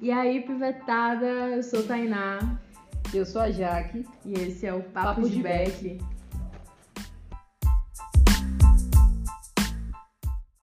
E aí, pivetada, eu sou a Tainá Eu sou a Jaque. e esse é o Papo, Papo de de Beck.